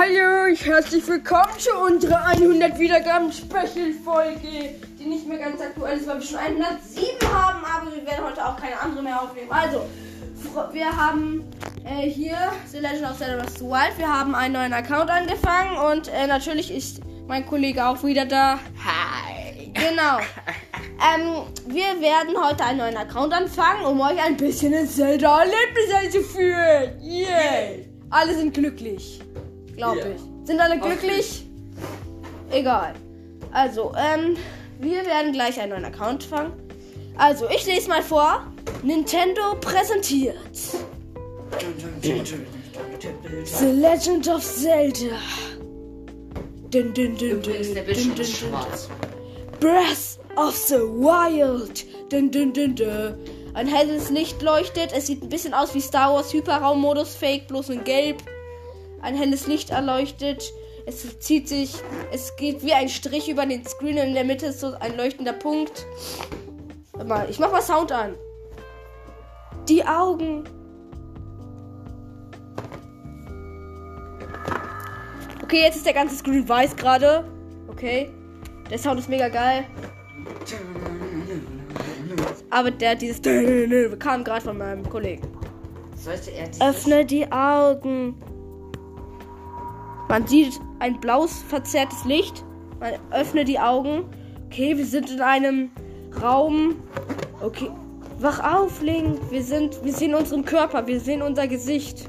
Hallo, herzlich willkommen zu unserer 100 Wiedergaben Special Folge, die nicht mehr ganz aktuell ist, weil wir schon 107 haben, aber wir werden heute auch keine andere mehr aufnehmen. Also, wir haben äh, hier The Legend of Zelda Breath of the Wild. Wir haben einen neuen Account angefangen und äh, natürlich ist mein Kollege auch wieder da. Hi. Genau. ähm, wir werden heute einen neuen Account anfangen, um euch ein bisschen in Zelda Erlebnis einzuführen. Yeah. Alle sind glücklich. Glaube Ja. ich. Sind alle glücklich? Egal. Also, ähm, wir werden gleich einen neuen Account fangen. Also, ich lese mal vor. Nintendo präsentiert The Legend of Zelda. Dun, dun, dun, der dun, ist dun, dun. schwarz. Breath of the Wild. Dun, dun, dun, dun. Ein helles Licht leuchtet. Es sieht ein bisschen aus wie Star Wars Hyperraummodus Fake, bloß in Gelb. Ein helles Licht erleuchtet. Es zieht sich, es geht wie ein Strich über den Screen. In der Mitte ist so ein leuchtender Punkt. Warte mal, ich mach mal Sound an. Die Augen. Okay, jetzt ist der ganze Screen weiß gerade. Okay. Der Sound ist mega geil. Aber der dieses kam gerade von meinem Kollegen. Sollte er Öffne die Augen. Man sieht ein blaues verzerrtes Licht. Man öffne die Augen. Okay, wir sind in einem Raum. Okay. Wach auf, Link. Wir sind. Wir sehen unseren Körper. Wir sehen unser Gesicht.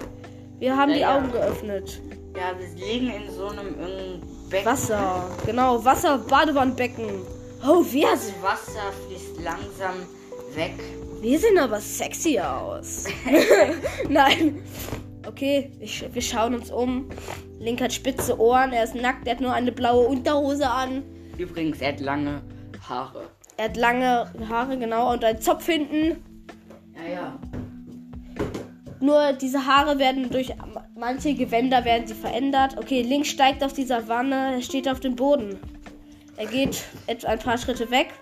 Wir haben die Ja. Augen geöffnet. Ja, wir liegen in so einem Becken. Wasser. Genau, Wasser, Badewannenbecken. Oh, wir, Das Wasser fließt langsam weg. wir sehen aber sexy aus. Nein. Okay, ich, wir schauen uns um. Link hat spitze Ohren, er ist nackt, er hat nur eine blaue Unterhose an. Übrigens, er hat lange Haare. Er hat lange Haare, genau, und einen Zopf hinten. Ja, ja. Nur diese Haare werden durch manche Gewänder werden sie verändert. Okay, Link steigt auf dieser Wanne, er steht auf dem Boden. Er geht etwa ein paar Schritte weg.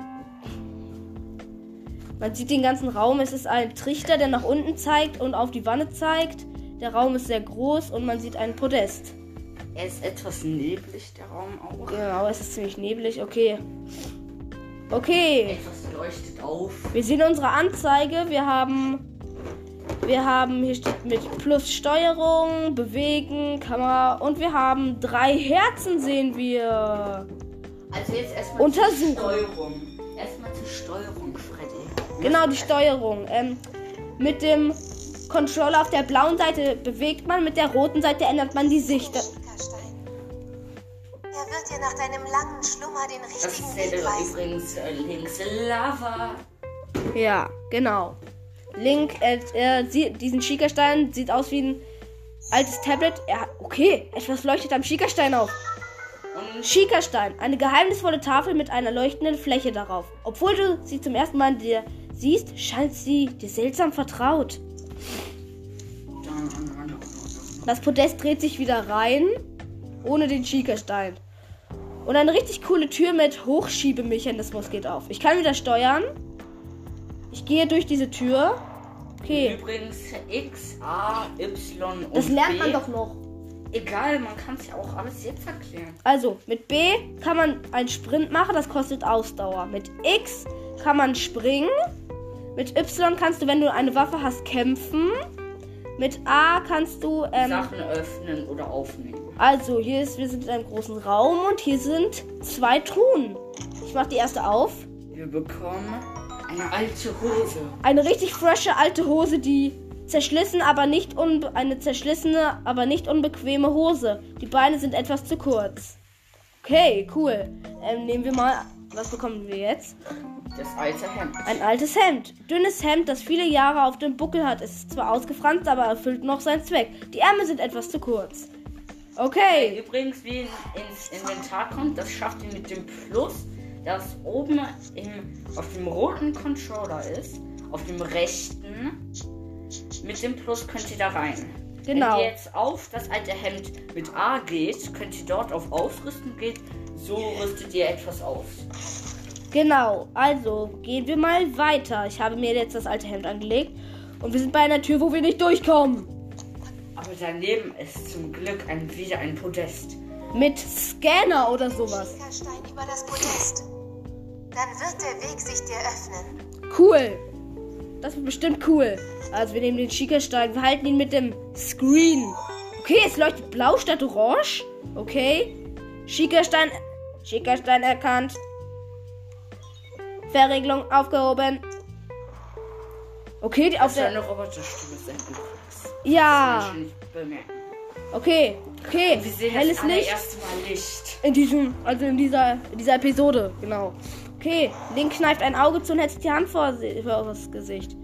Man sieht den ganzen Raum. Es ist ein Trichter, der nach unten zeigt und auf die Wanne zeigt. Der Raum ist sehr groß und man sieht einen Podest. Er ist etwas neblig, der Raum auch. Genau, es ist ziemlich neblig. Okay. Okay. Etwas leuchtet auf. Wir sehen unsere Anzeige. Wir haben. Wir haben, hier steht mit Plus Steuerung, Bewegen, Kamera und wir haben drei Herzen, sehen wir. Also jetzt erstmal Untersuchen. zur Steuerung. Erstmal zur Steuerung, Freddy. Genau, die Steuerung. Ähm, mit dem Controller auf der blauen Seite bewegt man, mit der roten Seite ändert man die Sicht. Schickerstein. Er wird dir nach deinem langen Schlummer den Das richtigen ist Weg ja weisen. übrigens äh, links Lava. Ja, genau. Link, er, er sieht diesen Schiekerstein, sieht aus wie ein altes Tablet. Er, okay, etwas leuchtet am Schiekerstein auf. Schiekerstein, eine geheimnisvolle Tafel mit einer leuchtenden Fläche darauf. Obwohl du sie zum ersten Mal dir siehst, scheint sie dir seltsam vertraut. Das Podest dreht sich wieder rein, ohne den Schiekerstein. Und eine richtig coole Tür mit Hochschiebemechanismus geht auf. Ich kann wieder steuern. Ich gehe durch diese Tür. Okay, übrigens X, A, Y und das lernt B. man doch noch. Egal, man kann es ja auch alles jetzt erklären. Also, mit B kann man einen Sprint machen, das kostet Ausdauer. Mit X kann man springen. Mit Y kannst du, wenn du eine Waffe hast, kämpfen. Mit A kannst du. Ähm, Sachen öffnen oder aufnehmen. also, hier ist, wir sind in einem großen Raum und hier sind zwei Truhen. Ich mach die erste auf. Wir bekommen eine alte Hose. Eine richtig frische alte Hose, die zerschlissen, aber nicht unbe eine zerschlissene, aber nicht unbequeme Hose. Die Beine sind etwas zu kurz. Okay, cool. Ähm, nehmen wir mal. Was bekommen wir jetzt? Das alte Hemd. Ein altes Hemd. Dünnes Hemd, das viele Jahre auf dem Buckel hat. Es ist zwar ausgefranst, aber erfüllt noch seinen Zweck. Die Ärmel sind etwas zu kurz. Okay. Übrigens, wie ins Inventar kommt, das schafft ihr mit dem Plus, das oben im, auf dem roten Controller ist, auf dem rechten. Mit dem Plus könnt ihr da rein. Genau. Wenn ihr jetzt auf das alte Hemd mit A geht, könnt ihr dort auf Ausrüsten gehen. So rüstet ihr etwas aus. Genau. Also, gehen wir mal weiter. Ich habe mir jetzt das alte Hemd angelegt. Und wir sind bei einer Tür, wo wir nicht durchkommen. Aber daneben ist zum Glück ein, wieder ein Podest. Mit Scanner oder sowas. Schiekerstein über das Podest. Dann wird der Weg sich dir öffnen. Cool. Das wird bestimmt cool. Also wir nehmen den Schickerstein. Wir halten ihn mit dem Screen. Okay, es leuchtet blau statt orange. Okay. Schickerstein. Schickerstein erkannt. Verriegelung aufgehoben. Okay, die auf der. eine Roboterstimme sein übrigens. Ja. Okay. Okay. Wir sehen Helles das Licht. Licht. In diesem, also in dieser, in dieser Episode, genau. Okay, Link kneift ein Auge zu und hält sich die Hand vor, vor das Gesicht.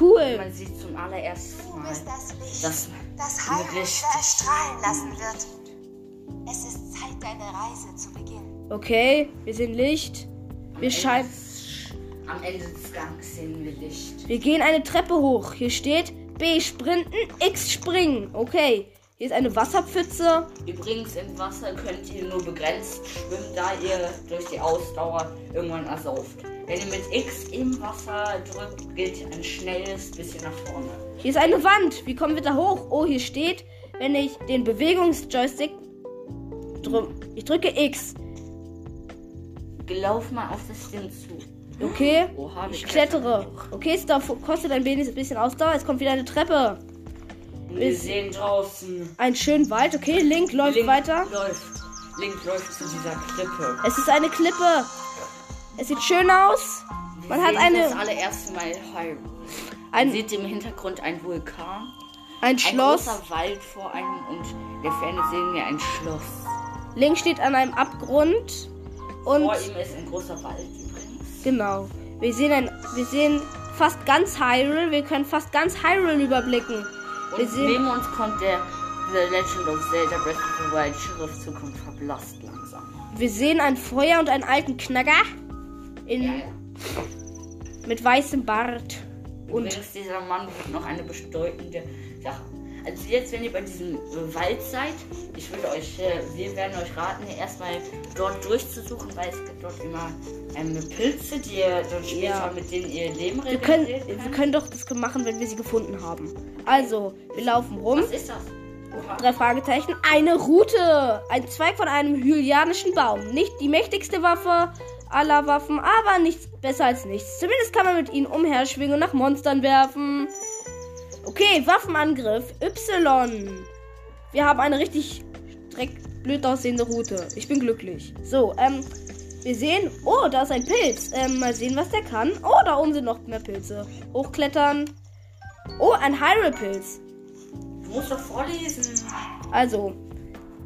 Cool. Man sieht zum allerersten Mal, das Licht, dass das richtig- erstrahlen lassen wird. Es ist Zeit, deine Reise zu beginnen. Okay, wir sehen Licht. Wir scheinen. am Ende des Gangs sehen wir Licht. Wir gehen eine Treppe hoch. Hier steht B sprinten, X springen. Okay. Hier ist eine Wasserpfütze. Übrigens im Wasser könnt ihr nur begrenzt schwimmen, da ihr durch die Ausdauer irgendwann ersauft. Wenn ihr mit X im Wasser drückt, geht ein schnelles bisschen nach vorne. Hier ist eine Wand. Wie kommen wir da hoch? Oh, hier steht, wenn ich den Bewegungsjoystick drücke. Ich drücke X. Lauf mal auf das Ding zu. Okay. Oha, Ich klettere. Okay, es kostet ein wenig- ein bisschen Ausdauer. Es kommt wieder eine Treppe. Wir sehen draußen. Ein schönen Wald. Okay, Link läuft Link weiter. Läuft. Link läuft zu dieser Klippe. Es ist eine Klippe. Es sieht schön aus. Man Wir hat sehen das eine, allererste Mal Hyrule. Man ein, sieht im Hintergrund ein Vulkan, ein ein Schloss. großer Wald vor einem und in der Ferne sehen wir ein Schloss. Link steht an einem Abgrund. Und Vor ihm ist ein großer Wald übrigens. genau. Wir sehen ein, wir sehen fast ganz Hyrule. Wir können fast ganz Hyrule überblicken. Wir Und sehen, neben uns kommt der The Legend of Zelda Breath of the Wild Schriftzug und verblasst langsam. wir sehen ein Feuer und einen alten Knacker in, Ja, ja. mit weißem Bart. Und Übrigens, dieser Mann wird noch eine bedeutende Sache. Also jetzt, wenn ihr bei diesem Wald seid, ich würde euch, äh, wir werden euch raten, erstmal dort durchzusuchen, weil es gibt dort immer ähm, Pilze, die ihr dann später Ja. mit denen ihr Leben wir können, wir können doch das machen, wenn wir sie gefunden haben. Also, wir laufen rum. Was ist das? Oha. Drei Fragezeichen. Eine Rute. Ein Zweig von einem hylianischen Baum. Nicht die mächtigste Waffe aller Waffen, aber nichts besser als nichts. Zumindest kann man mit ihnen umherschwingen und nach Monstern werfen. Okay, Waffenangriff. Y. Wir haben eine richtig dreck blöd aussehende Route. Ich bin glücklich. So, ähm, wir sehen. Oh, da ist ein Pilz. Ähm, mal sehen, was der kann. Oh, da oben sind noch mehr Pilze. Hochklettern. Oh, ein Hyrule-Pilz. Du musst doch vorlesen. Also,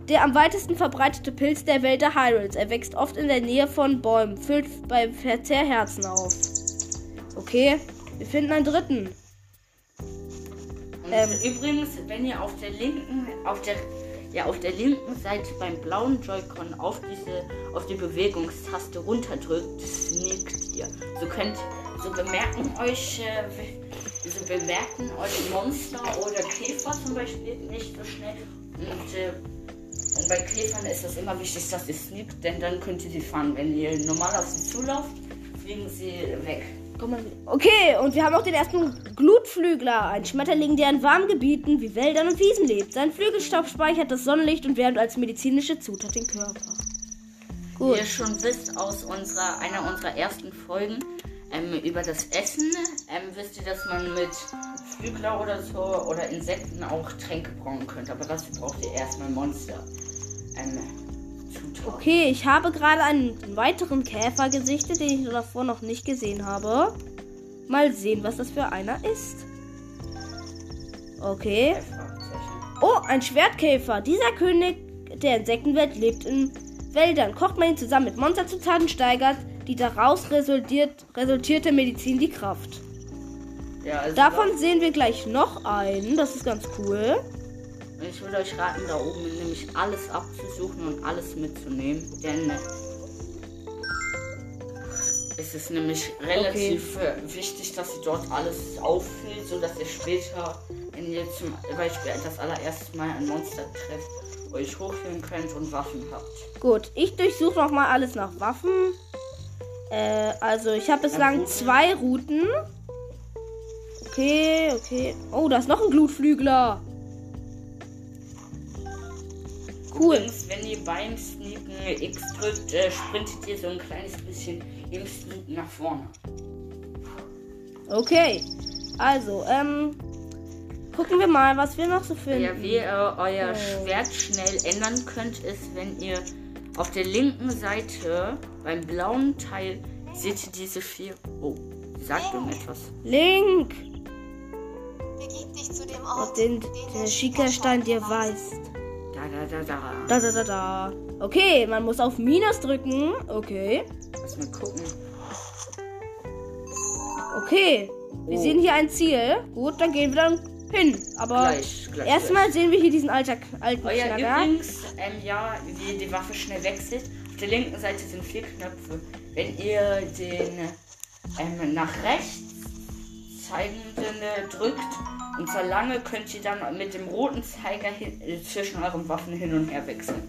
der am weitesten verbreitete Pilz der Welt der Hyrules. Er wächst oft in der Nähe von Bäumen, füllt beim Verzehr Herzen auf. Okay, wir finden einen dritten. Ähm. übrigens, wenn ihr auf der linken, auf der, ja, auf der linken Seite beim blauen Joy-Con auf diese, auf die Bewegungstaste runterdrückt, sneakt ihr. So könnt, so bemerken euch, äh, so bemerken euch Monster oder Käfer zum Beispiel nicht so schnell. Und, äh, und bei Käfern ist es immer wichtig, dass ihr sneakt, denn dann könnt ihr sie fangen. Wenn ihr normal auf sie zulauft, fliegen sie weg. Komm mal wieder. Okay, und wir haben auch den ersten Glutflügler. Ein Schmetterling, der in warmen Gebieten wie Wäldern und Wiesen lebt. Sein Flügelstaub speichert das Sonnenlicht und wärmt als medizinische Zutat den Körper. Wie Gut. ihr schon wisst aus unserer, einer unserer ersten Folgen ähm, über das Essen, ähm, wisst ihr, dass man mit Flügler oder so oder Insekten auch Tränke brauen könnt. Aber dafür braucht ihr erstmal Monster. Ähm. Okay, ich habe gerade einen weiteren Käfer gesichtet, den ich davor noch nicht gesehen habe. Mal sehen, was das für einer ist. Okay. Oh, ein Schwertkäfer. Dieser König der Insektenwelt lebt in Wäldern. Kocht man ihn zusammen mit Monsterzutaten, steigert die daraus resultiert, resultierte Medizin die Kraft. Ja, also Davon sehen wir gleich noch einen. Das ist ganz cool. Ich würde euch raten, da oben nämlich alles abzusuchen und alles mitzunehmen, denn es ist nämlich relativ äh, wichtig, dass ihr dort alles auffüllt, sodass ihr später, wenn ihr zum Beispiel das allererste Mal ein Monster trefft, euch hochführen könnt und Waffen habt. Gut, ich durchsuche noch mal alles nach Waffen. Äh, also ich habe bislang Routen. zwei Routen. Okay, okay. Oh, da ist noch ein Glutflügler. Übrigens, wenn ihr beim Sneaken X drückt, äh, sprintet ihr so ein kleines bisschen im Sneaken nach vorne. Okay. Also, ähm. Gucken wir mal, was wir noch so finden. Ja, wie ihr euer Oh. Schwert schnell ändern könnt, ist, wenn ihr auf der linken Seite beim blauen Teil seht ihr diese vier. Oh, sagt irgendetwas. Link, Begib dich zu dem auf Ort, den den der Schickerstein dir weist. Da, da, da, da. Da, da, da, da. Okay, man muss auf Minus drücken. Okay. Lass mal gucken. Okay. Wir Oh. sehen hier ein Ziel. Gut, dann gehen wir dann hin. Aber Gleich, gleich. erstmal sehen wir hier diesen alter, alten Euer Knacker. übrigens, ähm, ja, wie die Waffe schnell wechselt. Auf der linken Seite sind vier Knöpfe. Wenn ihr den ähm, nach rechts zeigenden äh, drückt und zwar lange könnt ihr dann mit dem roten Zeiger hin, äh, zwischen euren Waffen hin und her wechseln.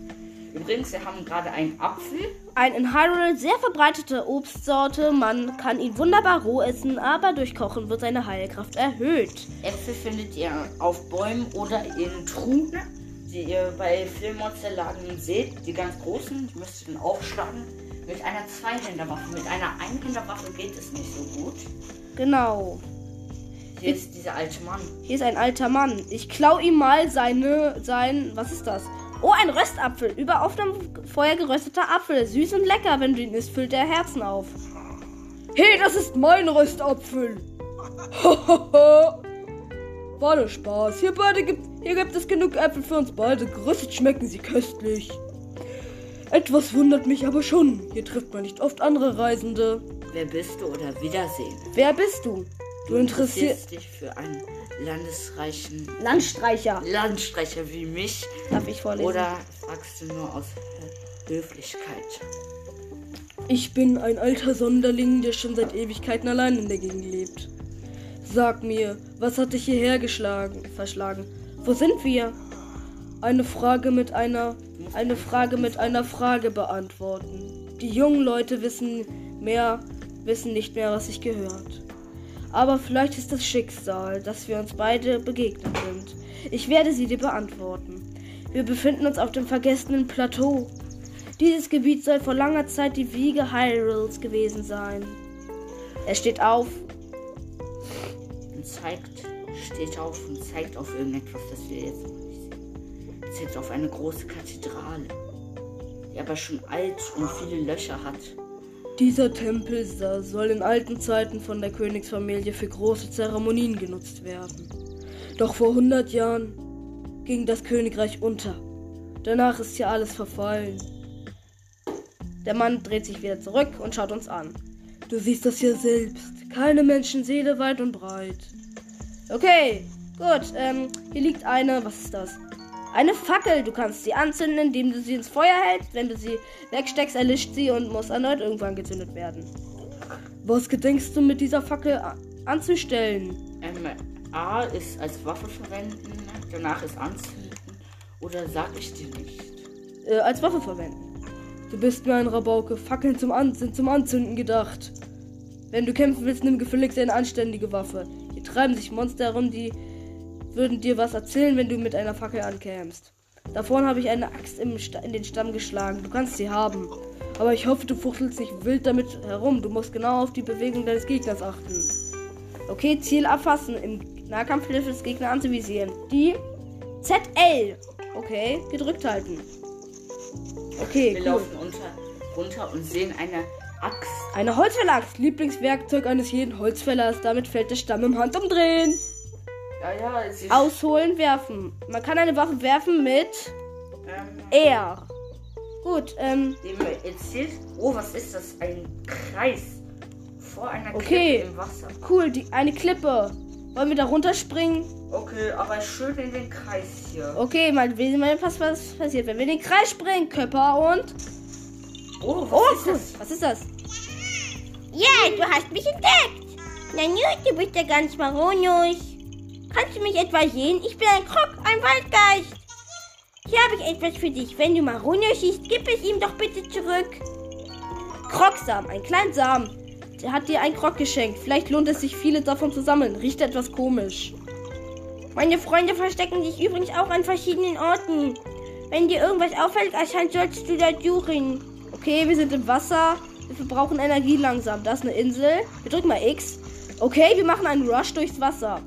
Übrigens, wir haben gerade einen Apfel. Ein in Hyrule sehr verbreitete Obstsorte. Man kann ihn wunderbar roh essen, aber durch Kochen wird seine Heilkraft erhöht. Äpfel findet ihr auf Bäumen oder in Truhen, die ihr bei Filmmonsterlagen seht. Die ganz großen, die müsst ihr dann aufschlagen. Mit einer Zweihänderwaffe. Mit einer Einhänderwaffe geht es nicht so gut. Genau. Hier ist dieser alte Mann. Hier ist ein alter Mann. Ich klau ihm mal seine, sein, was ist das? Oh, ein Röstapfel. Über offenem Feuer gerösteter Apfel. Süß und lecker. Wenn du ihn isst, füllt er Herzen auf. Hey, das ist mein Röstapfel. War nur Spaß. Hier, beide gibt, hier gibt es genug Äpfel für uns beide. Geröstet schmecken sie köstlich. Etwas wundert mich aber schon. Hier trifft man nicht oft andere Reisende. Wer bist du oder Wiedersehen? Wer bist du? Du interessierst dich für einen landesreichen Landstreicher. Landstreicher wie mich Darf ich vorlesen? oder fragst du nur aus Höflichkeit? Ich bin ein alter Sonderling, der schon seit Ewigkeiten allein in der Gegend lebt. Sag mir, was hat dich hierher geschlagen, verschlagen? Wo sind wir? Eine Frage mit einer, eine Frage mit einer Frage beantworten. Die jungen Leute wissen mehr, wissen nicht mehr, was sich gehört. Aber vielleicht ist das Schicksal, dass wir uns beide begegnet sind. Ich werde sie dir beantworten. Wir befinden uns auf dem vergessenen Plateau. Dieses Gebiet soll vor langer Zeit die Wiege Hyrules gewesen sein. Er steht auf. Und zeigt, steht auf und zeigt auf irgendetwas, das wir jetzt noch nicht sehen. Zeigt auf eine große Kathedrale, die aber schon alt und viele Löcher hat. Dieser Tempel soll in alten Zeiten von der Königsfamilie für große Zeremonien genutzt werden. Doch vor 100 Jahren ging das Königreich unter. Danach ist hier alles verfallen. Der Mann dreht sich wieder zurück und schaut uns an. Du siehst das hier selbst. Keine Menschenseele weit und breit. Okay, gut. Ähm, hier liegt eine. Was ist das? Eine Fackel. Du kannst sie anzünden, indem du sie ins Feuer hältst. Wenn du sie wegsteckst, erlischt sie und muss erneut irgendwann gezündet werden. Was gedenkst du mit dieser Fackel anzustellen? Ähm, A ist als Waffe verwenden, danach ist anzünden oder sag ich dir nicht. Äh, als Waffe verwenden. Du bist mir ein Rabauke. Fackeln zum An sind zum Anzünden gedacht. Wenn du kämpfen willst, nimm gefälligst eine anständige Waffe. Hier treiben sich Monster herum, die würden dir was erzählen, wenn du mit einer Fackel ankämst. Davon habe ich eine Axt in den Stamm geschlagen. Du kannst sie haben. Aber ich hoffe, du fuchtelst nicht wild damit herum. Du musst genau auf die Bewegung deines Gegners achten. Okay, Ziel erfassen. Im Nahkampf hilft es Gegner anzuvisieren. Die ZL. Okay, gedrückt halten. Okay, Wir cool. laufen unter, runter und sehen eine Axt. Eine Holzfälleraxt, Lieblingswerkzeug eines jeden Holzfällers. Damit fällt der Stamm im Handumdrehen. Ja, ja, sie Ausholen, werfen. Man kann eine Waffe werfen mit ähm, R. Gut, ähm, dem erzählt. Oh, was ist das? Ein Kreis vor einer Okay. Klippe im Wasser. cool, die, eine Klippe. Wollen wir da runterspringen? Okay, aber schön in den Kreis hier. Okay, mal sehen wir, was, was passiert, wenn wir in den Kreis springen. Körper und. Oh, was Oh, ist cool. das? Was ist das? Ja, du hast mich entdeckt. Na gut, du bist ja ganz maronisch. Kannst du mich etwa sehen? Ich bin ein Krog, ein Waldgeist. Hier habe ich etwas für dich. Wenn du maronisch siehst, gib es ihm doch bitte zurück. Krogsamen, ein kleiner Samen. Der hat dir ein Krog geschenkt. Vielleicht lohnt es sich, viele davon zu sammeln. Riecht etwas komisch. Meine Freunde verstecken sich übrigens auch an verschiedenen Orten. Wenn dir irgendwas auffällt, anscheinend solltest du da suchen. Okay, wir sind im Wasser. Wir verbrauchen Energie langsam. Da ist eine Insel. Wir drücken mal X. Okay, wir machen einen Rush durchs Wasser.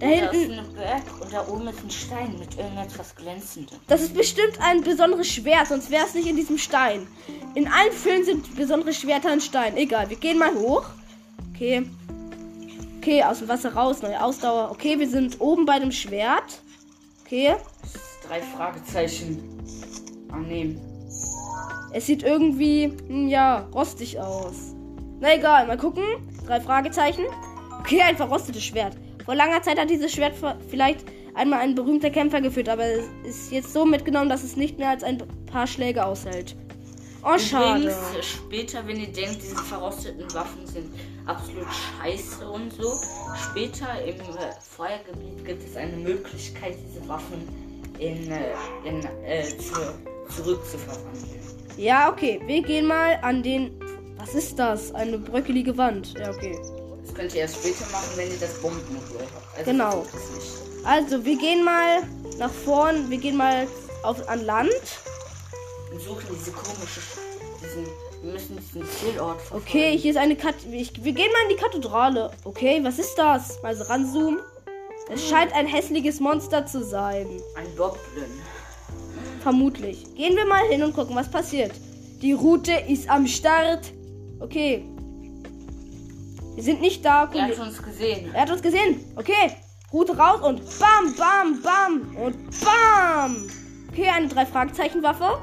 Da Da ist hinten, ein Berg und da oben ist ein Stein mit irgendetwas Glänzendem. das ist bestimmt ein besonderes Schwert, sonst wäre es nicht in diesem Stein. In allen Filmen sind besondere Schwerter in Stein. Egal, wir gehen mal hoch. Okay. Okay, aus dem Wasser raus, neue Ausdauer. Okay, wir sind oben bei dem Schwert. Okay. Drei Fragezeichen annehmen. Es sieht irgendwie, hm, ja, rostig aus. Na egal, mal gucken. Drei Fragezeichen. Okay, ein verrostetes Schwert. Vor langer Zeit hat dieses Schwert vielleicht einmal ein berühmter Kämpfer geführt, aber es ist jetzt so mitgenommen, dass es nicht mehr als ein paar Schläge aushält. Oh, schade. Übrigens, äh, später, wenn ihr denkt, diese verrosteten Waffen sind absolut scheiße und so, später im äh, Feuergebiet gibt es eine Möglichkeit, diese Waffen in, äh, in äh, zu, zurück zu verwandeln. Ja, okay. Wir gehen mal an den. Was ist das? Eine bröckelige Wand. Ja, okay. Könnt ihr erst später machen, wenn ihr das Bombenmodul habt. Also Genau. Also, wir gehen mal nach vorn. Wir gehen mal auf, an Land. Wir suchen diese komische, Sch- diesen, wir müssen diesen Zielort verfolgen. Okay, hier ist eine Kat ich, Wir gehen mal in die Kathedrale. Okay, was ist das? Also ranzoomen. Es scheint ein hässliches Monster zu sein. Ein Goblin. Vermutlich. Gehen wir mal hin und gucken, was passiert. Die Route ist am Start. Okay. Wir sind nicht da. Er hat uns gesehen. Er hat uns gesehen. Okay. Route raus und bam, bam, bam und bam. Okay, eine drei Fragezeichen Waffe.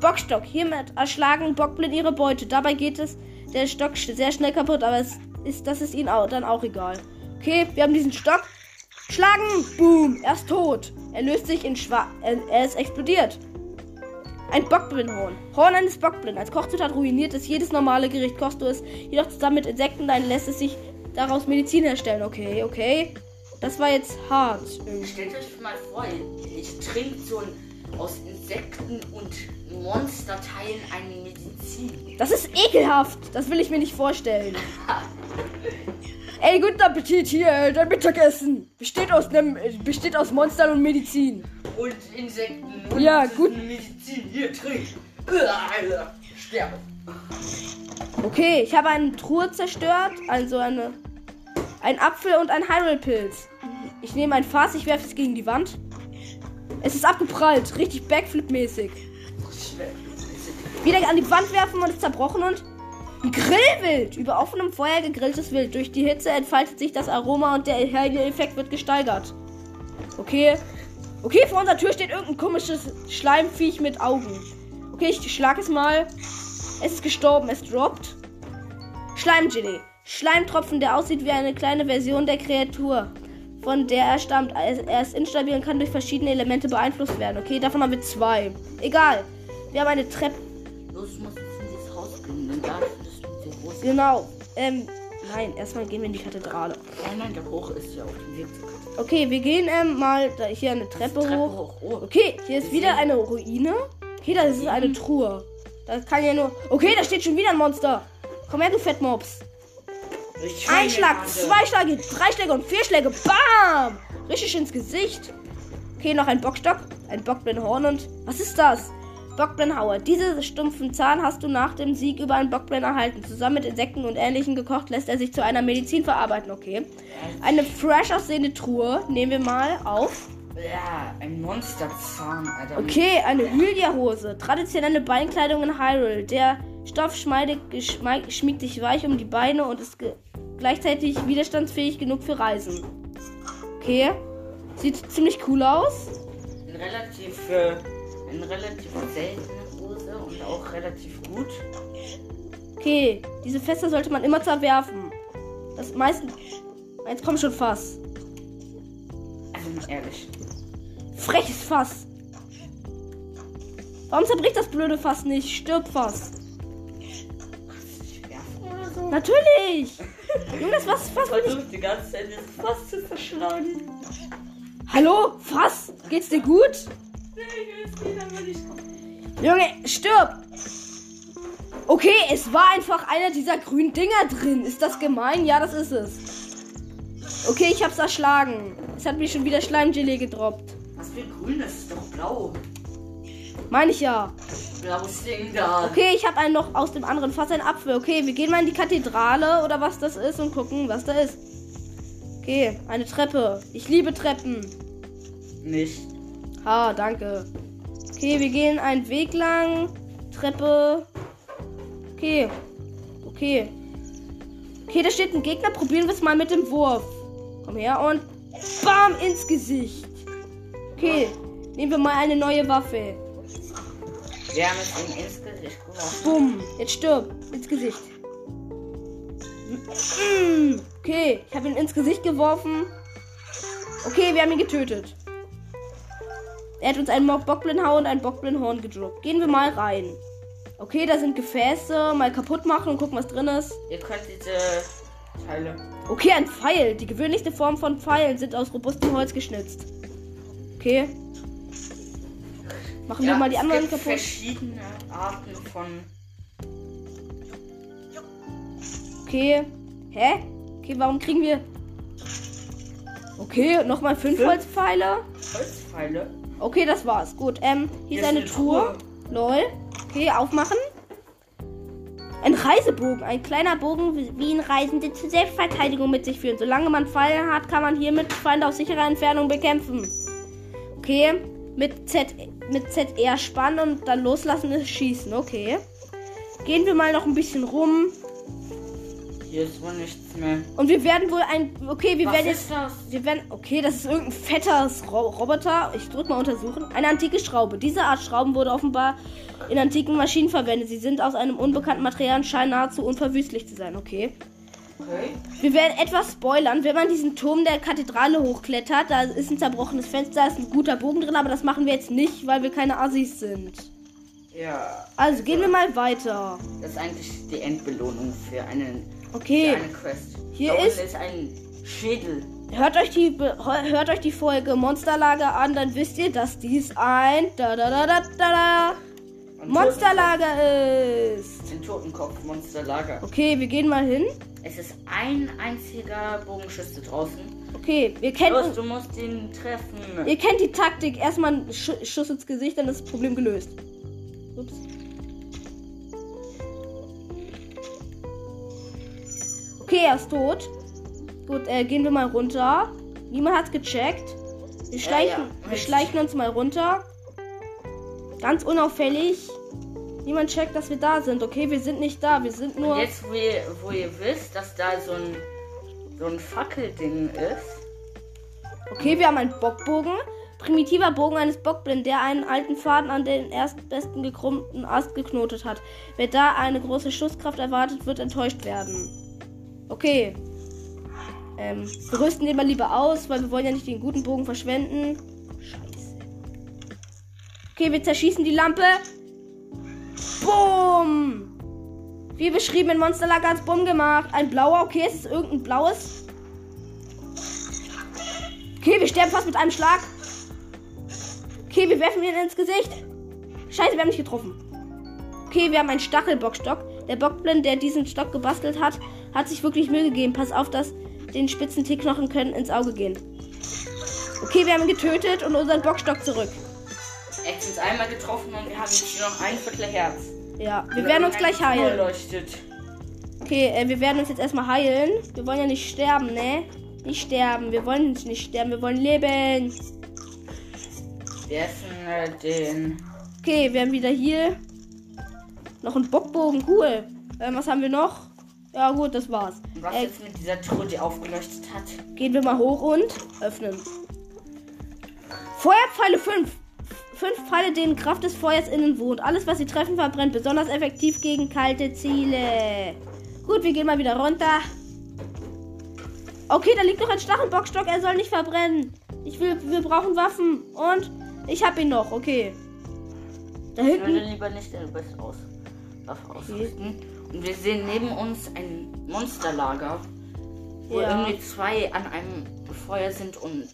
Bockstock. Hiermit erschlagen Bockblind ihre Beute. Dabei geht es der Stock sehr schnell kaputt, aber es ist, das ist ihnen auch, dann auch egal. Okay, wir haben diesen Stock. Schlagen. Boom. Er ist tot. Er löst sich in Schwa... Er, er ist explodiert. Ein Bockblindhorn. Horn eines Bockblind. Als Kochzutat ruiniert es jedes normale Gericht. Kochst du es jedoch zusammen mit Insekten, dann lässt es sich daraus Medizin herstellen. Okay, okay. Das war jetzt hart. Stellt euch mal vor, ich trinke so ein, aus Insekten und Monsterteilen eine Medizin. Das ist ekelhaft. Das will ich mir nicht vorstellen. Ey, guten Appetit hier. Dein Mittagessen besteht aus nem, äh, besteht aus Monstern und Medizin. Und Insekten und Ja, gut. Medizin. Hier, trink. Sterbe. Okay, ich habe eine Truhe zerstört. Also eine. Ein Apfel und ein Hyrule-Pilz. Ich nehme ein Fass, ich werfe es gegen die Wand. Es ist abgeprallt. Richtig Backflip-mäßig. Wieder an die Wand werfen und es zerbrochen und. Grillwild! Über offenem Feuer gegrilltes Wild. Durch die Hitze entfaltet sich das Aroma und der Effekt wird gesteigert. Okay. Okay, vor unserer Tür steht irgendein komisches Schleimviech mit Augen. Okay, ich schlag es mal. Es ist gestorben, es droppt. Schleimgelee. Schleimtropfen, der aussieht wie eine kleine Version der Kreatur, von der er stammt. Er ist instabil und kann durch verschiedene Elemente beeinflusst werden. Okay, davon haben wir zwei. Egal. Wir haben eine Treppe. Los, ich muss jetzt in dieses Haus gehen, denn da findest du die Rose. Genau. Ähm, nein, erstmal gehen wir in die Kathedrale. Nein, nein, der Hoch ist ja auf dem Weg zur Kathedrale. Okay, wir gehen ähm, mal da, hier eine Treppe, Treppe hoch. hoch. Oh, Okay, hier ist wieder eine Ruine. Okay, das ist eine Truhe. Das kann ja nur. Okay, da steht schon wieder ein Monster. Komm her, du Fettmops. Ein Schlag, zwei Schläge, drei Schläge und vier Schläge. Bam! Richtig ins Gesicht. Okay, noch ein Bockstock, ein Bockblindhorn und. Was ist das? Bockblindhauer. Diese stumpfen Zahn hast du nach dem Sieg über einen Bockblind erhalten. Zusammen mit Insekten und Ähnlichem gekocht lässt er sich zu einer Medizin verarbeiten. Okay. Eine fresh aussehende Truhe nehmen wir mal auf. Ja, ein Monsterzahn, Alter. Okay, eine Hylia-Hose. Traditionelle Beinkleidung in Hyrule. Der Stoff geschmei- schmiegt sich weich um die Beine und ist gleichzeitig widerstandsfähig genug für Reisen. Okay. Sieht ziemlich cool aus. Relativ, äh, eine relativ seltene Hose und auch relativ gut. Okay, diese Fässer sollte man immer zerwerfen. Das meisten. Jetzt kommt schon Fass. Also mal ehrlich. Freches Fass. Warum zerbricht das blöde Fass nicht? Stirb Fass. Ich werfen oder so? Natürlich! Junge, das Fass, Fass nicht Versucht die ganze Zeit das Fass zu verschlagen. Hallo? Fass? Geht's dir gut? Junge, stirb! Okay, es war einfach einer dieser grünen Dinger drin. Ist das gemein? Ja, das ist es. Okay, ich hab's erschlagen. Es hat mir schon wieder Schleimgelee gedroppt. Was für grün, das ist doch blau. Meine ich ja. Blaues Ding da. Okay, ich habe einen noch aus dem anderen Fass einen Apfel. Okay, wir gehen mal in die Kathedrale oder was das ist und gucken, was da ist. Okay, eine Treppe. Ich liebe Treppen. Nicht. Ah, danke. Okay, wir gehen einen Weg lang. Treppe. Okay. Okay. Okay, da steht ein Gegner. Probieren wir es mal mit dem Wurf. Komm her und bam ins Gesicht. Okay, nehmen wir mal eine neue Waffe. Wir haben es ihm ins Gesicht geworfen. Bumm, jetzt stirb. Ins Gesicht. Okay, ich habe ihn ins Gesicht geworfen. Okay, wir haben ihn getötet. Er hat uns einen Bockblindhau und ein Bockblindhorn gedroppt. Gehen wir mal rein. Okay, da sind Gefäße. Mal kaputt machen und gucken, was drin ist. Ihr könnt diese Teile. Okay, ein Pfeil. Die gewöhnlichste Form von Pfeilen sind aus robustem Holz geschnitzt. Okay. Machen wir mal die anderen gibt kaputt. verschiedene Arten von. Okay. Hä? Okay, warum kriegen wir. Okay, nochmal fünf Fünf? Holzpfeile. Holzpfeile. Okay, das war's. Gut, ähm, hier Hier ist eine eine Tour. Lol. Okay, aufmachen. Ein Reisebogen. Ein kleiner Bogen, wie- ihn Reisende zur Selbstverteidigung mit sich führen. Solange man Pfeile hat, kann man hiermit Feinde aus sicherer Entfernung bekämpfen. Okay, mit, Z, mit ZR spannen und dann loslassen ist schießen. Okay. Gehen wir mal noch ein bisschen rum. Hier ist wohl nichts mehr. Und wir werden wohl ein. Okay, wir Was werden ist jetzt. das? Wir werden. Okay, das ist irgendein fetter Ro Roboter. Ich drück mal untersuchen. Eine antike Schraube. Diese Art Schrauben wurde offenbar in antiken Maschinen verwendet. Sie sind aus einem unbekannten Material und scheinen nahezu unverwüstlich zu sein. Okay. Okay. Wir werden etwas spoilern. Wenn man diesen Turm der Kathedrale hochklettert, da ist ein zerbrochenes Fenster, da ist ein guter Bogen drin, aber das machen wir jetzt nicht, weil wir keine Assis sind. Ja. Also gehen wir mal weiter. Das ist eigentlich die Endbelohnung für, einen, Okay. Hier da ist- ist ein Schädel. Hört euch die hört euch die Folge Monsterlager an, dann wisst ihr, dass dies ein da da da da da Monsterlager ist. Totenkopf- Ein Totenkopf-Monsterlager. Okay, wir gehen mal hin. Es ist ein einziger Bogenschütze draußen. Okay, wir kennen Los, du musst ihn treffen. Ihr kennt die Taktik. Erstmal ein Sch Schuss ins Gesicht, dann ist das Problem gelöst. Okay, er ist tot. Gut, äh, gehen wir mal runter. Niemand hat's gecheckt. Wir schleichen, ja. wir schleichen uns mal runter. Ganz unauffällig. Niemand checkt, dass wir da sind. Okay, wir sind nicht da. Wir sind nur. Und jetzt, wo ihr, wo ihr wisst, dass da so ein, so ein Fackelding ist. Okay, wir haben einen Bockbogen. Primitiver Bogen eines Bockblind, der einen alten Faden an den erstbesten gekrummten Ast geknotet hat. Wer da eine große Schusskraft erwartet, wird enttäuscht werden. Okay. Ähm, wir rüsten den mal lieber aus, weil wir wollen ja nicht den guten Bogen verschwenden. Scheiße. Okay, wir zerschießen die Lampe. Boom! Wie beschrieben in Monsterlager hat's Bumm gemacht. Ein blauer, okay, es ist irgendein blaues. Okay, wir sterben fast mit einem Schlag. Okay, wir werfen ihn ins Gesicht. Scheiße, wir haben nicht getroffen. Okay, wir haben einen Stachelbockstock. Der Bockblind, der diesen Stock gebastelt hat, hat sich wirklich Mühe gegeben. Pass auf, dass den spitzen T-Knochen können ins Auge gehen. Okay, wir haben ihn getötet und unseren Bockstock zurück. Er hat uns einmal getroffen und wir haben jetzt noch ein Viertel Herz. Ja, wir werden uns gleich heilen. Leuchtet. Okay, äh, wir werden uns jetzt erstmal heilen. Wir wollen ja nicht sterben, ne? Nicht sterben. Wir wollen nicht sterben. Wir wollen leben. Wir essen äh, den. Okay, wir haben wieder hier noch einen Bockbogen. Cool. Ähm, was haben wir noch? Ja, gut, das war's. Was Äh, jetzt mit dieser Truhe, die aufgeleuchtet hat? gehen wir mal hoch und öffnen. Feuerpfeile 5. Fünf Pfeile, denen Kraft des Feuers innen wohnt. Alles, was sie treffen, verbrennt. Besonders effektiv gegen kalte Ziele. Gut, wir gehen mal wieder runter. Okay, da liegt noch ein Stachelbockstock. Er soll nicht verbrennen. Ich will, wir brauchen Waffen. Und ich hab ihn noch. Okay. Da Ich würde hinten. lieber nicht der Best aus. Waffe ausrüsten. Und wir sehen neben uns ein Monsterlager, wo Ja. irgendwie zwei an einem Feuer sind und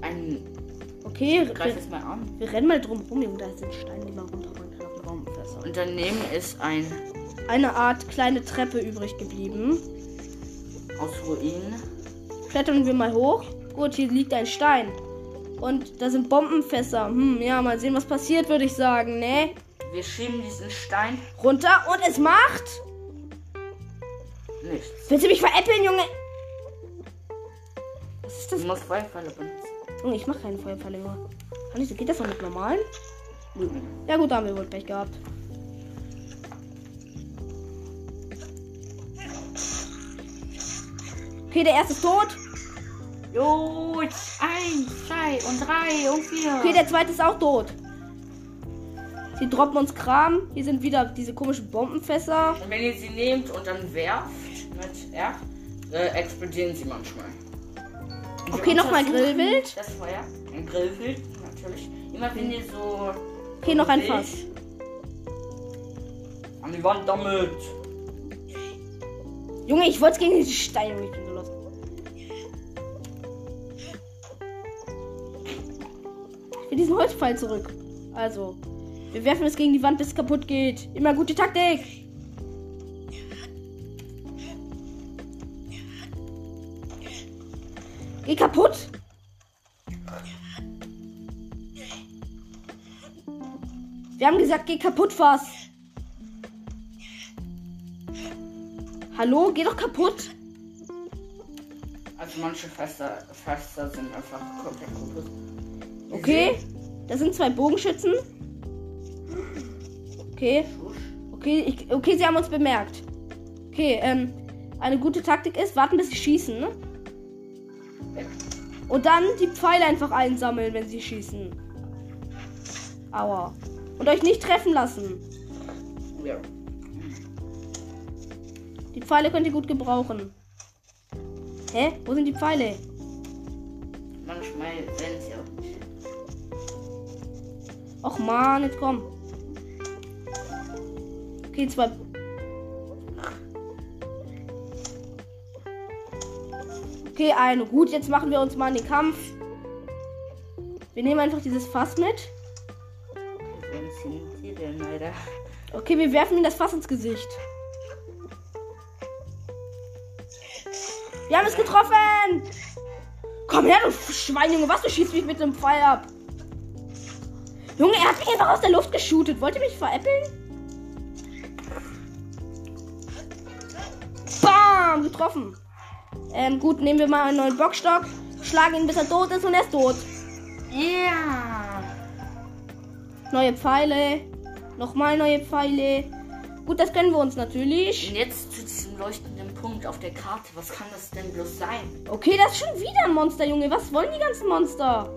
ein. Okay, Greif wir, es mal an. wir rennen mal drum rum. Junge, da sind Steine, die man runterbringen kann auf den Baumfässer. Und daneben ist ein Eine Art kleine Treppe übrig geblieben. aus Ruinen. Klettern wir mal hoch. Gut, hier liegt ein Stein. Und da sind Bombenfässer. Hm, ja, mal sehen, was passiert, würde ich sagen, ne? Wir schieben diesen Stein. Runter und es macht. Nichts. Willst du mich veräppeln, Junge? Was ist das? Du musst Feuerpfeile benutzen. Junge, ich mach keine Feuerpfeile mehr. Kann ich, geht das noch mit normalen? Ja gut, da haben wir wohl Pech gehabt. Okay, der erste ist tot. Jo, eins, zwei und drei und vier. Okay, der zweite ist auch tot. Sie droppen uns Kram. Hier sind wieder diese komischen Bombenfässer. Und wenn ihr sie nehmt und dann werft R, äh, explodieren sie manchmal. Und Okay, nochmal Grillwild. Das Feuer. Ein Grillwild, natürlich. Immer wenn ihr so. Okay, noch ein Fass. An die Wand damit. Junge, ich wollte gegen diese Steine. Ich bin so los. Ich will diesen Holzpfeil zurück. Also, wir werfen es gegen die Wand, bis es kaputt geht. Immer gute Taktik. Geh kaputt. Wir haben gesagt, geh kaputt, Fass. Hallo, geh doch kaputt. Also manche Fester, Fester sind einfach komplett kaputt. Okay, das sind zwei Bogenschützen. Okay, okay, ich, okay, sie haben uns bemerkt. Okay, ähm, eine gute Taktik ist, warten bis sie schießen. ne? Und dann die Pfeile einfach einsammeln, wenn sie schießen. Aua. Und euch nicht treffen lassen. Ja. Die Pfeile könnt ihr gut gebrauchen. Hä? Wo sind die Pfeile? Manchmal sind sie auch nicht. Och man, jetzt komm. Okay, zwei. Okay, eine. Gut, jetzt machen wir uns mal in den Kampf. Wir nehmen einfach dieses Fass mit. Okay, wir werfen ihm das Fass ins Gesicht. Wir haben es getroffen! Komm her, du Schwein, Junge. Was, du schießt mich mit dem Pfeil ab? Junge, er hat mich einfach aus der Luft geshootet. Wollt ihr mich veräppeln? Bam! Getroffen. Ähm, gut, nehmen wir mal einen neuen Bockstock. Schlagen ihn, bis er tot ist und er ist tot. Ja. Neue Pfeile. Nochmal neue Pfeile. Gut, das können wir uns natürlich. Und jetzt zu diesem leuchtenden Punkt auf der Karte. Was kann das denn bloß sein? Okay, das ist schon wieder ein Monster, Junge. Was wollen die ganzen Monster?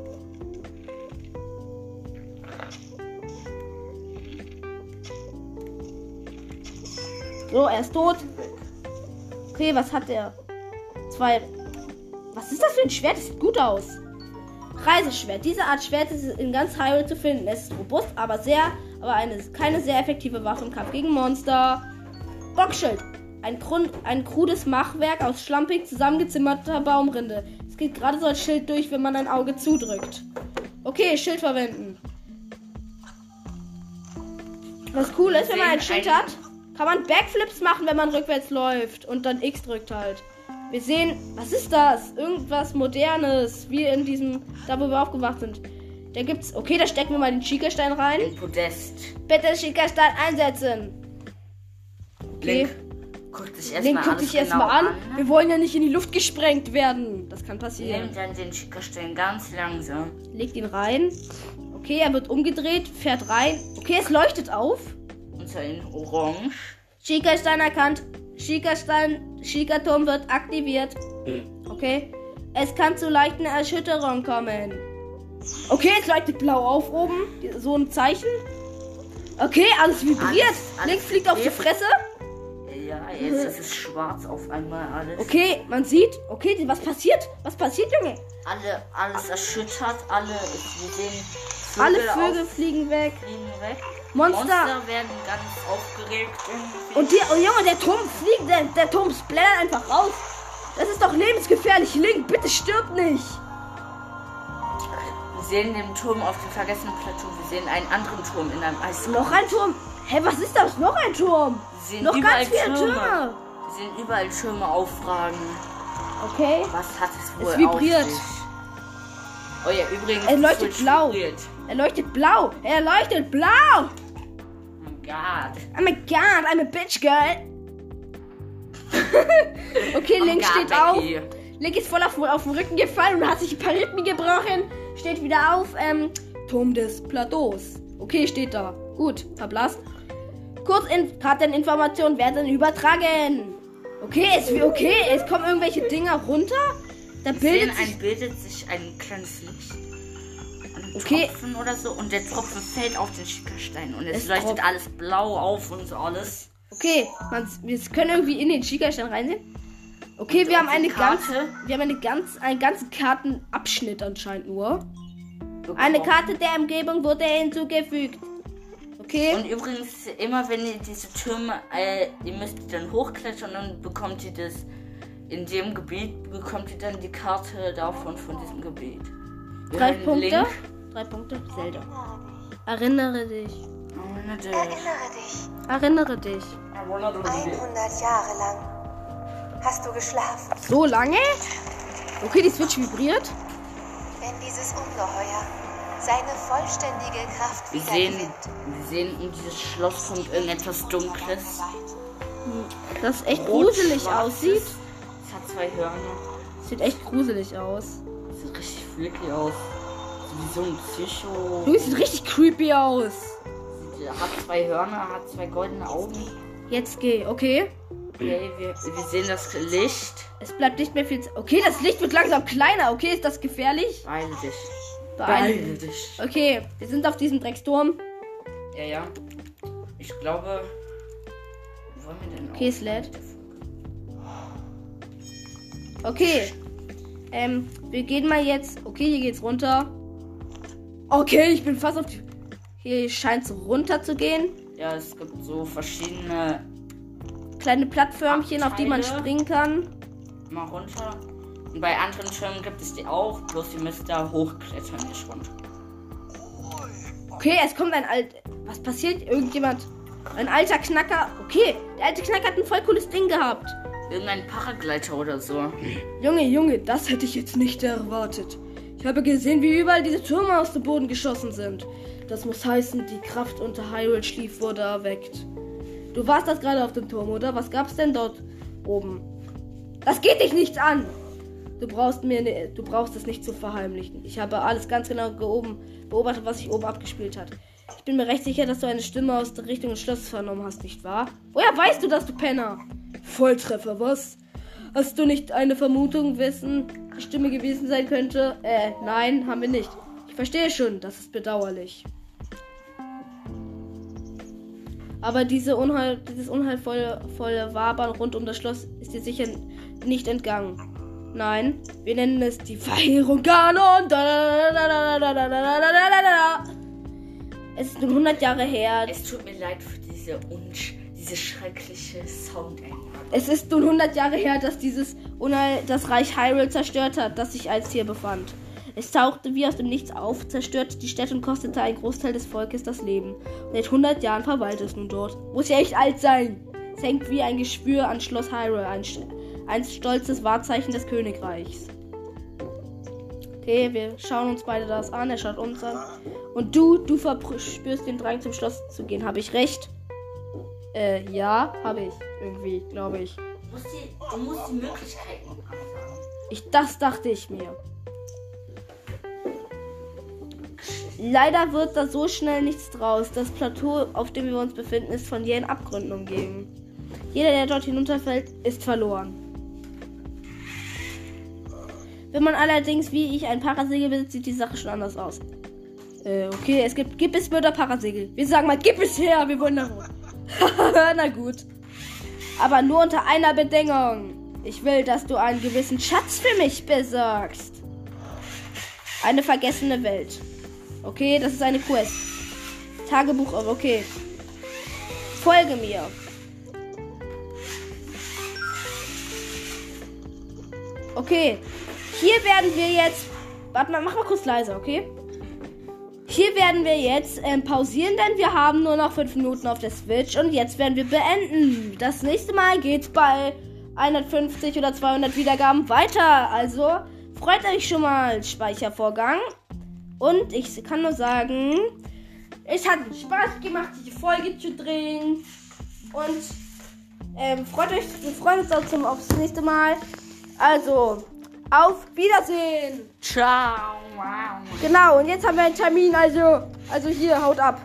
So, er ist tot. Okay, was hat er? Zwei. Was ist das für ein Schwert? Das sieht gut aus. Reiseschwert. Diese Art Schwert ist in ganz Hyrule zu finden. Es ist robust, aber sehr, aber eine, keine sehr effektive Waffe im Kampf gegen Monster. Bockschild. Ein, Grund, ein krudes Machwerk aus schlampig zusammengezimmerter Baumrinde. Es geht gerade so als Schild durch, wenn man ein Auge zudrückt. Okay, Schild verwenden. Was cool ist, wenn man ein Schild hat, kann man Backflips machen, wenn man rückwärts läuft und dann X drückt halt. Wir sehen, was ist das? Irgendwas Modernes, wie in diesem, da wo wir aufgewacht sind. Da gibt's, okay, da stecken wir mal den Chica-Stein rein. Ein Podest. Bitte Chica-Stein einsetzen. Okay. Link. Guckt sich erstmal guck alles dich genau erstmal an. ne? Wir wollen ja nicht in die Luft gesprengt werden. Das kann passieren. Nehmt dann den Schickerstein ganz langsam. Legt ihn rein. Okay, er wird umgedreht, fährt rein. Okay, es leuchtet auf. Und zwar in Orange. Chica-Stein erkannt. Chica-Stein, Chica-Turm wird aktiviert. Okay. Es kann zu leichten Erschütterungen kommen. Okay, es leuchtet blau auf oben. So ein Zeichen. Okay, alles vibriert. Alles- alles Link fliegt auf die. Fresse. Ja, jetzt ist es schwarz auf einmal alles. Okay, man sieht. Okay, was passiert? Was passiert, Junge? Alle, alles erschüttert, alle, wir sehen Vögel Alle Vögel auf- fliegen weg. fliegen weg. Monster. Monster werden ganz aufgeregt irgendwie. Und die, oh Junge, der Turm fliegt, der, der Turm splattert einfach raus. Das ist doch lebensgefährlich. Link, bitte stirb nicht. wir sehen den Turm auf dem vergessenen Plateau. Wir sehen einen anderen Turm in einem Eis. Noch ein Turm. Hä, was ist das? Noch ein Turm. Noch ganz viele Türme. Türme. Wir sehen überall Türme aufragen. Okay. Was hat es wohl Es vibriert. auf sich? Oh ja, übrigens. Er leuchtet blau. vibriert. Er leuchtet blau. Er leuchtet blau. Oh God. Oh my god, I'm a bitch girl. okay, Oh Link God, steht auf. Becky. Link ist voll auf, auf den Rücken gefallen und hat sich ein paar Rippen gebrochen. Steht wieder auf. Ähm, Turm des Plateaus. Okay, steht da. Gut, verblasst. Kurz in Karteninformationen werden übertragen. Okay, es, okay, es kommen irgendwelche Dinger runter. Da Sehen, bildet sich ein bildet sich ein kleines Licht. Okay. Tropfen oder so. Und der Tropfen fällt auf den Schickerstein. Und es, Es leuchtet alles blau auf und so alles. Okay, man, wir können irgendwie in den Schiegerstein reinsehen. Okay, Und wir haben eine ganz, Karte? wir haben eine ganz, einen ganzen Kartenabschnitt anscheinend nur. Eine bekommen. Karte der Umgebung wurde hinzugefügt. Okay. Und übrigens, immer wenn ihr diese Türme, äh, ihr müsst die dann hochklettern und dann bekommt ihr das, in dem Gebiet bekommt ihr dann die Karte davon, von diesem Gebiet. Drei Punkte. Link. Drei Punkte. Zelda. Erinnere dich. Erinnere dich. Erinnere dich, Erinnere dich. Erinnere dich. 100 Jahre lang hast du geschlafen. So lange? Okay, die Switch vibriert. Wenn dieses Ungeheuer seine vollständige Kraft Wir sehen, wir sehen in dieses Schloss kommt irgendetwas Dunkles. Das echt Rot, gruselig aussieht. Es hat zwei Hörner. Sieht echt gruselig aus. Sieht richtig freaky aus. Wie so ein Psycho. Junge, sieht richtig creepy aus. Hat zwei Hörner, hat zwei goldene Augen. Jetzt geh, okay. Okay, wir, wir sehen das Licht. Es bleibt nicht mehr viel. Z- Okay, das Licht wird langsam kleiner. Okay, ist das gefährlich? Beeile dich. Beeil- dich. Okay, wir sind auf diesem Drecksturm. Ja, ja. Ich glaube. Wo wollen wir denn Okay, lädt. Okay. Ähm, wir gehen mal jetzt. Okay, hier geht's runter. Okay, ich bin fast auf die. Hier scheint es runter zu gehen. Ja, es gibt so verschiedene. Kleine Plattförmchen, auf die man springen kann. Mal runter. Und bei anderen Türmen gibt es die auch, bloß ihr müsst da hochklettern, nicht runter. Okay, es kommt ein alt. Was passiert? Irgendjemand. Ein alter Knacker. Okay, der alte Knacker hat ein voll cooles Ding gehabt. Irgendein Paragleiter oder so. Junge, Junge, das hätte ich jetzt nicht erwartet. Ich habe gesehen, wie überall diese Türme aus dem Boden geschossen sind. Das muss heißen, die Kraft unter Hyrule schlief wurde erweckt. Du warst das gerade auf dem Turm, oder? Was gab's denn dort oben? Das geht dich nichts an! Du brauchst mir ne, du brauchst es nicht zu verheimlichen. Ich habe alles ganz genau geoben, beobachtet, was sich oben abgespielt hat. Ich bin mir recht sicher, dass du eine Stimme aus der Richtung des Schlosses vernommen hast, nicht wahr? Woher weißt du das, du Penner? Volltreffer, was? Hast du nicht eine Vermutung, wessen die Stimme gewesen sein könnte. Äh, nein, haben wir nicht. Ich verstehe schon, das ist bedauerlich. Aber diese Unheil, dieses unheilvolle volle Wabern rund um das Schloss ist dir sicher nicht entgangen. Nein, wir nennen es die Verheerung Ganon. Es ist nun 100 Jahre her. Es tut mir leid für diese, unsch diese schreckliche Soundengine. Es ist nun 100 Jahre her, dass dieses Unheil das Reich Hyrule zerstört hat, das sich als hier befand. Es tauchte wie aus dem Nichts auf, zerstörte die Städte und kostete einen Großteil des Volkes das Leben. Und seit 100 Jahren verweilt es nun dort. Muss ja echt alt sein. Es hängt wie ein Geschwür an Schloss Hyrule, ein, ein stolzes Wahrzeichen des Königreichs. Okay, wir schauen uns beide das an. Er schaut uns an. Und du, du verspürst den Drang zum Schloss zu gehen. Habe ich recht? Äh, ja, habe ich. Irgendwie, glaube ich. Du musst, die, du musst die Möglichkeiten. Ich, das dachte ich mir. Leider wird da so schnell nichts draus. Das Plateau, auf dem wir uns befinden, ist von jähen Abgründen umgeben. Jeder, der dort hinunterfällt, ist verloren. Wenn man allerdings wie ich ein Parasegel besitzt, sieht die Sache schon anders aus. Äh, okay, es gibt, gib es mir der Parasegel. Wir sagen mal, gib es her, wir wollen da hoch. Na gut. Aber nur unter einer Bedingung. Ich will, dass du einen gewissen Schatz für mich besorgst. Eine vergessene Welt. Okay, das ist eine Quest. Tagebuch, aber okay. Folge mir. Okay. Hier werden wir jetzt. Warte mal, mach mal kurz leiser, okay? Hier werden wir jetzt ähm, pausieren, denn wir haben nur noch 5 Minuten auf der Switch und jetzt werden wir beenden. Das nächste Mal geht's bei 150 oder 200 Wiedergaben weiter. Also freut euch schon mal. Speichervorgang Und ich kann nur sagen, es hat Spaß gemacht, diese Folge zu drehen. Und ähm, freut euch, wir freuen uns auch zum, aufs nächste Mal. Also, auf Wiedersehen. Ciao. Wow. Genau, und jetzt haben wir einen Termin, also, also hier, haut ab.